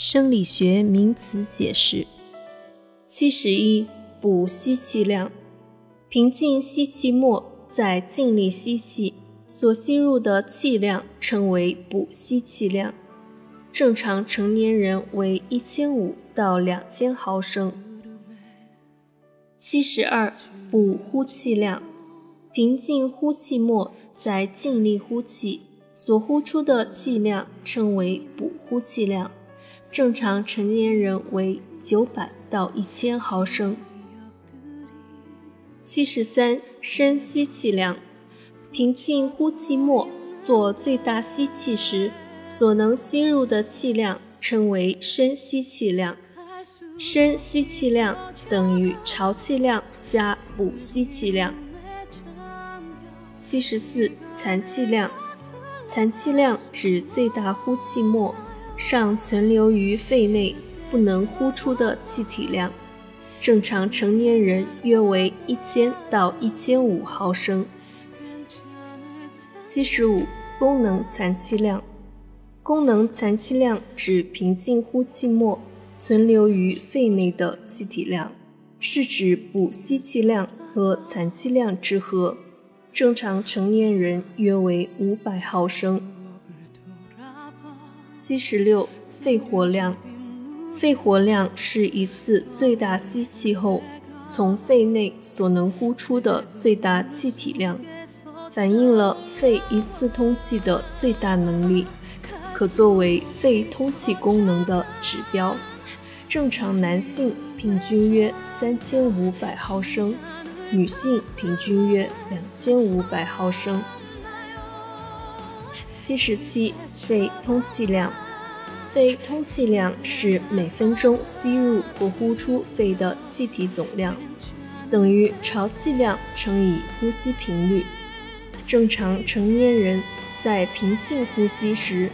生理学名词解释：七十一，补吸气量。平静吸气末，在尽力吸气，所吸入的气量称为补吸气量。正常成年人为一千五到两千毫升。七十二，补呼气量。平静呼气末，在尽力呼气，所呼出的气量称为补呼气量。正常成年人为九百到一千毫升。七十三，深吸气量。平静呼气末，做最大吸气时，所能吸入的气量称为深吸气量。深吸气量等于潮气量加补吸气量。七十四，残气量。残气量指最大呼气末。尚存留于肺内不能呼出的气体量，正常成年人约为一千到一千五毫升。七十五，功能残气量。功能残气量指平静呼气末存留于肺内的气体量，是指补吸气量和残气量之和。正常成年人约为五百毫升。七十六，肺活量。肺活量是一次最大吸气后，从肺内所能呼出的最大气体量，反映了肺一次通气的最大能力，可作为肺通气功能的指标。正常男性平均约三千五百毫升，女性平均约两千五百毫升。七十七，肺通气量。肺通气量是每分钟吸入或呼出肺的气体总量，等于潮气量乘以呼吸频率。正常成年人在平静呼吸时，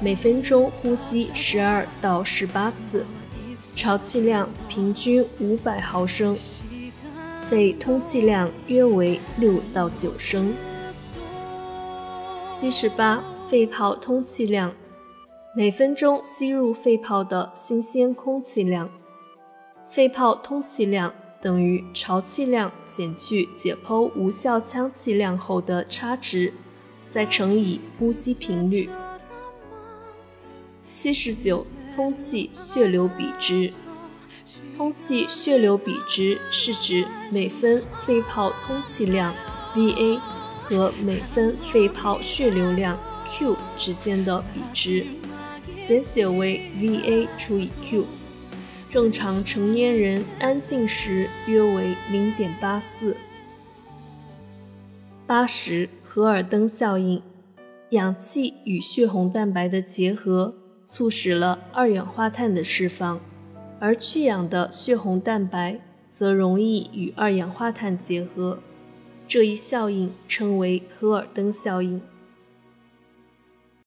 每分钟呼吸十二到十八次，潮气量平均五百毫升，肺通气量约为六到九升。七十八，肺泡通气量，每分钟吸入肺泡的新鲜空气量。肺泡通气量等于潮气量减去解剖无效腔气量后的差值，再乘以呼吸频率。七十九，通气血流比值。通气血流比值是指每分肺泡通气量 （VA） 和每分肺泡血流量。Q 之间的比值，简写为 VA 除以 Q。正常成年人安静时约为零点八四。八十，荷尔登效应，氧气与血红蛋白的结合促使了二氧化碳的释放，而去氧的血红蛋白则容易与二氧化碳结合，这一效应称为荷尔登效应。